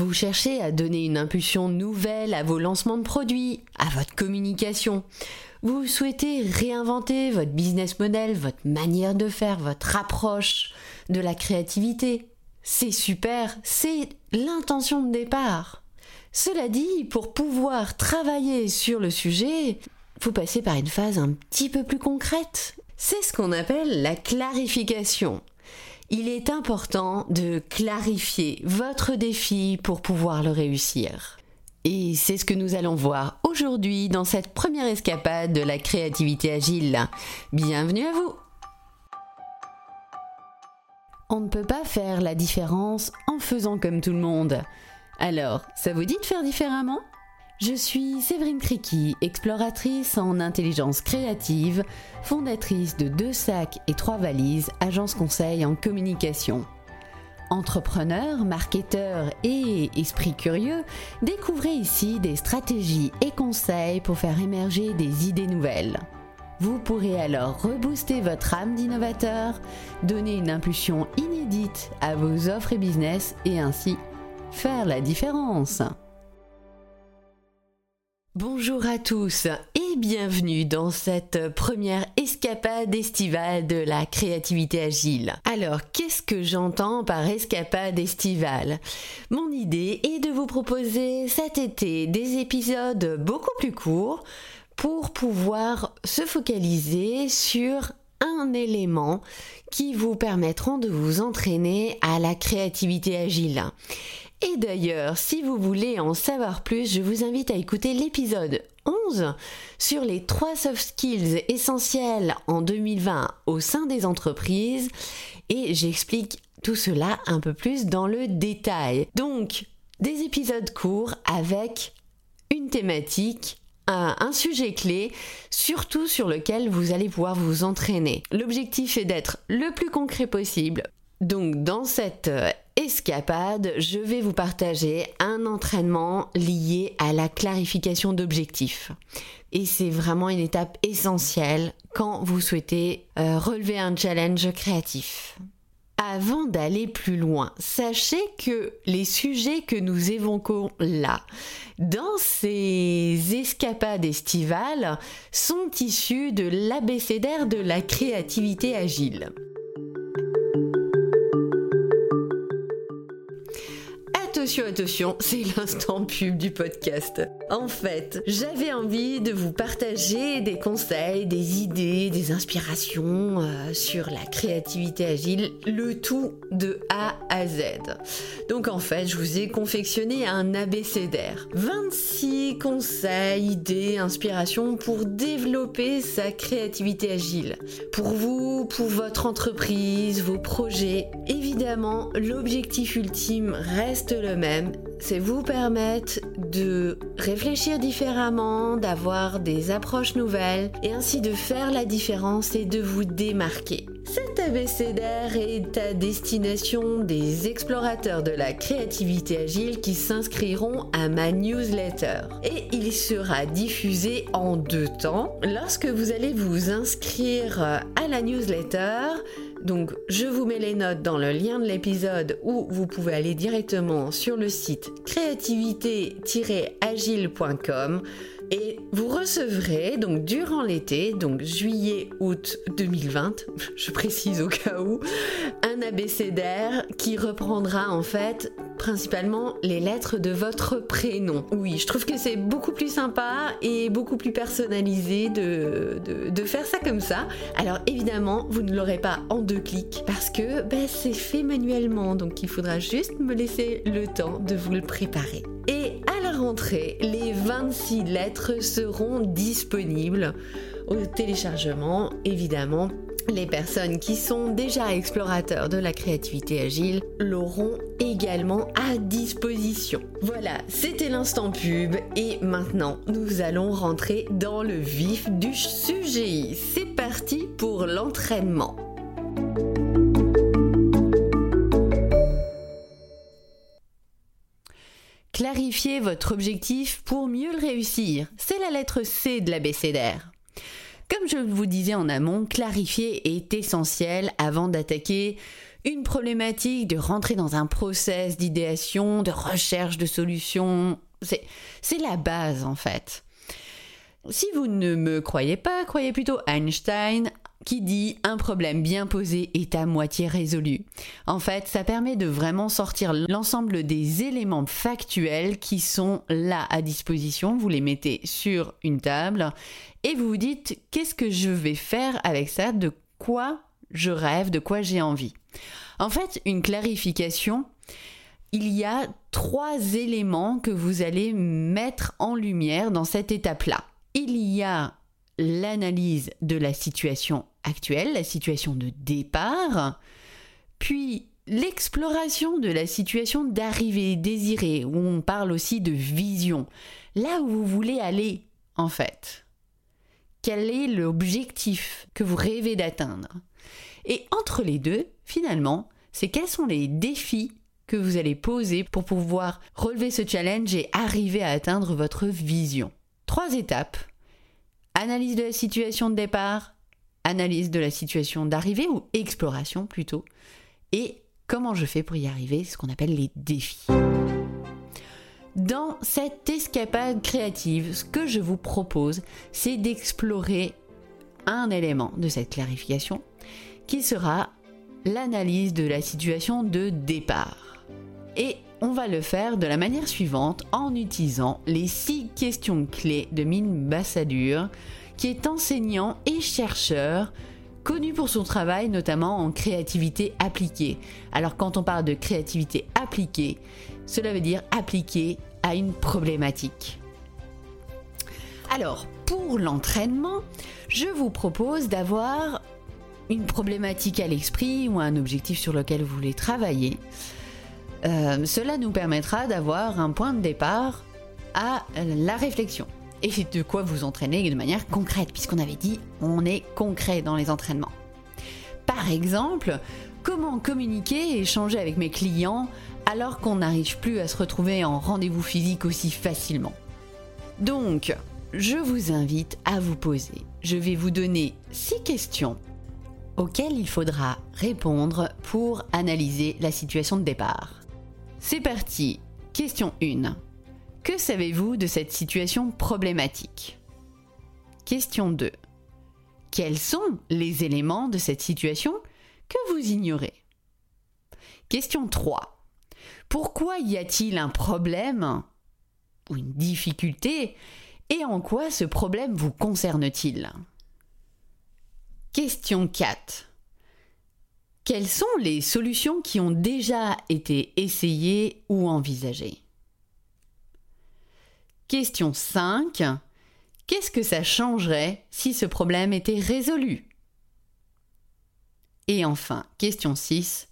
Vous cherchez à donner une impulsion nouvelle à vos lancements de produits, à votre communication. Vous souhaitez réinventer votre business model, votre manière de faire, votre approche de la créativité. C'est super, c'est l'intention de départ. Cela dit, pour pouvoir travailler sur le sujet, vous passez par une phase un petit peu plus concrète. C'est ce qu'on appelle la clarification. Il est important de clarifier votre défi pour pouvoir le réussir. Et c'est ce que nous allons voir aujourd'hui dans cette première escapade de la créativité agile. Bienvenue à vous On ne peut pas faire la différence en faisant comme tout le monde. Alors, ça vous dit de faire différemment? Je suis Séverine Criqui, exploratrice en intelligence créative, fondatrice de Deux Sacs et Trois Valises, agence conseil en communication. Entrepreneurs, marketeurs et esprit curieux, découvrez ici des stratégies et conseils pour faire émerger des idées nouvelles. Vous pourrez alors rebooster votre âme d'innovateur, donner une impulsion inédite à vos offres et business et ainsi faire la différence. Bonjour à tous et bienvenue dans cette première escapade estivale de la créativité agile. Alors, qu'est-ce que j'entends par escapade estivale? Mon idée est de vous proposer cet été des épisodes beaucoup plus courts pour pouvoir se focaliser sur un élément qui vous permettront de vous entraîner à la créativité agile. Et d'ailleurs, si vous voulez en savoir plus, je vous invite à écouter l'épisode 11 sur les trois soft skills essentiels en 2020 au sein des entreprises et j'explique tout cela un peu plus dans le détail. Donc, des épisodes courts avec une thématique un, sujet clé, surtout sur lequel vous allez pouvoir vous entraîner. L'objectif est d'être le plus concret possible. Donc dans cette escapade, je vais vous partager un entraînement lié à la clarification d'objectifs. Et c'est vraiment une étape essentielle quand vous souhaitez euh, relever un challenge créatif. Avant d'aller plus loin, sachez que les sujets que nous évoquons là, dans ces escapades estivales, sont issus de l'abécédaire de la créativité agile. Attention, attention, c'est l'instant pub du podcast. En fait, j'avais envie de vous partager des conseils, des idées, des inspirations euh, sur la créativité agile, le tout de A à Z. Donc en fait, je vous ai confectionné un abécédaire. 26 conseils, idées, inspirations pour développer sa créativité agile. Pour vous, pour votre entreprise, vos projets. Évidemment, l'objectif ultime reste le c'est vous permettre de réfléchir différemment, d'avoir des approches nouvelles et ainsi de faire la différence et de vous démarquer. Cet abécédaire est à destination des explorateurs de la créativité agile qui s'inscriront à ma newsletter. Et il sera diffusé en deux temps. Lorsque vous allez vous inscrire à la newsletter, donc je vous mets les notes dans le lien de l'épisode où vous pouvez aller directement sur le site créativité-agile.com et vous recevrez donc durant l'été, donc juillet-août 2020, je précise au cas où, un abécédaire qui reprendra en fait principalement les lettres de votre prénom. Oui, je trouve que c'est beaucoup plus sympa et beaucoup plus personnalisé de, faire ça comme ça. Alors évidemment, vous ne l'aurez pas en deux clics parce que ben, c'est fait manuellement, donc il faudra juste me laisser le temps de vous le préparer. Les 26 lettres seront disponibles au téléchargement, évidemment. Les personnes qui sont déjà explorateurs de la créativité agile l'auront également à disposition. Voilà, c'était l'instant pub et maintenant nous allons rentrer dans le vif du sujet. C'est parti pour l'entraînement. Clarifiez votre objectif pour mieux le réussir. C'est la lettre C de l'abécédaire. Comme je vous disais en amont, clarifier est essentiel avant d'attaquer une problématique, de rentrer dans un process d'idéation, de recherche de solutions. C'est la base en fait. Si vous ne me croyez pas, croyez plutôt Einstein qui dit un problème bien posé est à moitié résolu. En fait, ça permet de vraiment sortir l'ensemble des éléments factuels qui sont là à disposition. Vous les mettez sur une table et vous vous dites qu'est-ce que je vais faire avec ça, de quoi je rêve, de quoi j'ai envie? En fait, une clarification, il y a trois éléments que vous allez mettre en lumière dans cette étape-là. Il y a l'analyse de la situation actuelle, la situation de départ, puis l'exploration de la situation d'arrivée désirée, où on parle aussi de vision, là où vous voulez aller en fait. Quel est l'objectif que vous rêvez d'atteindre? Et entre les deux, finalement, c'est quels sont les défis que vous allez poser pour pouvoir relever ce challenge et arriver à atteindre votre vision? Trois étapes. Analyse de la situation de départ, analyse de la situation d'arrivée ou exploration plutôt, et comment je fais pour y arriver, ce qu'on appelle les défis. Dans cette escapade créative, ce que je vous propose, c'est d'explorer un élément de cette clarification qui sera l'analyse de la situation de départ. Et on va le faire de la manière suivante en utilisant les six questions clés de Mine Bassadur, qui est enseignant et chercheur connu pour son travail notamment en créativité appliquée. Alors quand on parle de créativité appliquée, cela veut dire appliquée à une problématique. Alors, pour l'entraînement, je vous propose d'avoir une problématique à l'esprit ou un objectif sur lequel vous voulez travailler. Euh, cela nous permettra d'avoir un point de départ à la réflexion et de quoi vous entraîner de manière concrète, puisqu'on avait dit on est concret dans les entraînements. Par exemple, comment communiquer et échanger avec mes clients alors qu'on n'arrive plus à se retrouver en rendez-vous physique aussi facilement. Donc, je vous invite à vous poser. Je vais vous donner six questions auxquelles il faudra répondre pour analyser la situation de départ. C'est parti. Question 1. Que savez-vous de cette situation problématique? Question 2. Quels sont les éléments de cette situation que vous ignorez? Question 3. Pourquoi y a-t-il un problème ou une difficulté et en quoi ce problème vous concerne-t-il? Question 4. Quelles sont les solutions qui ont déjà été essayées ou envisagées? Question 5. Qu'est-ce que ça changerait si ce problème était résolu? Et enfin, question 6.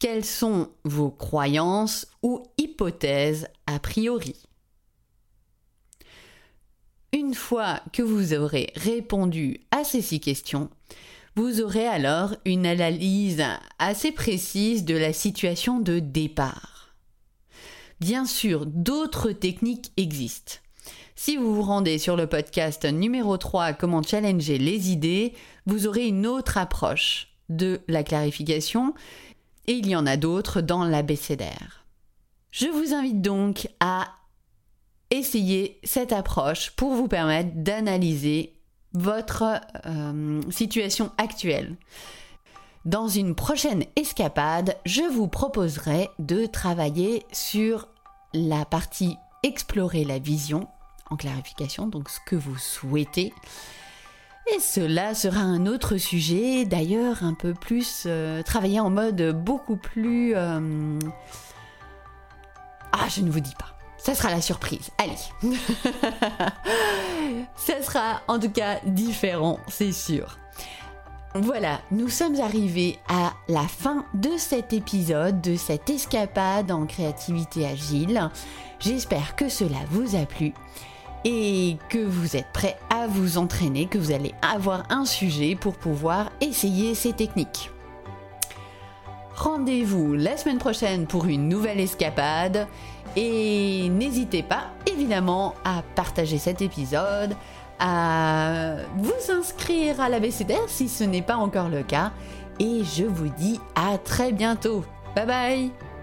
Quelles sont vos croyances ou hypothèses a priori? Une fois que vous aurez répondu à ces six questions, vous aurez alors une analyse assez précise de la situation de départ. Bien sûr, d'autres techniques existent. Si vous vous rendez sur le podcast numéro 3 Comment challenger les idées, vous aurez une autre approche de la clarification et il y en a d'autres dans l'abécédaire. Je vous invite donc à essayer cette approche pour vous permettre d'analyser votre euh, situation actuelle. Dans une prochaine escapade, je vous proposerai de travailler sur la partie explorer la vision en clarification, donc ce que vous souhaitez. Et cela sera un autre sujet, d'ailleurs un peu plus euh, travaillé en mode beaucoup plus... Euh, ah, je ne vous dis pas. Ça sera la surprise. Allez. ça sera en tout cas différent, c'est sûr. Voilà, nous sommes arrivés à la fin de cet épisode, de cette escapade en créativité agile. J'espère que cela vous a plu et que vous êtes prêts à vous entraîner, que vous allez avoir un sujet pour pouvoir essayer ces techniques. Rendez-vous la semaine prochaine pour une nouvelle escapade et n'hésitez pas évidemment à partager cet épisode, à vous inscrire à l'ABCDR si ce n'est pas encore le cas et je vous dis à très bientôt. Bye bye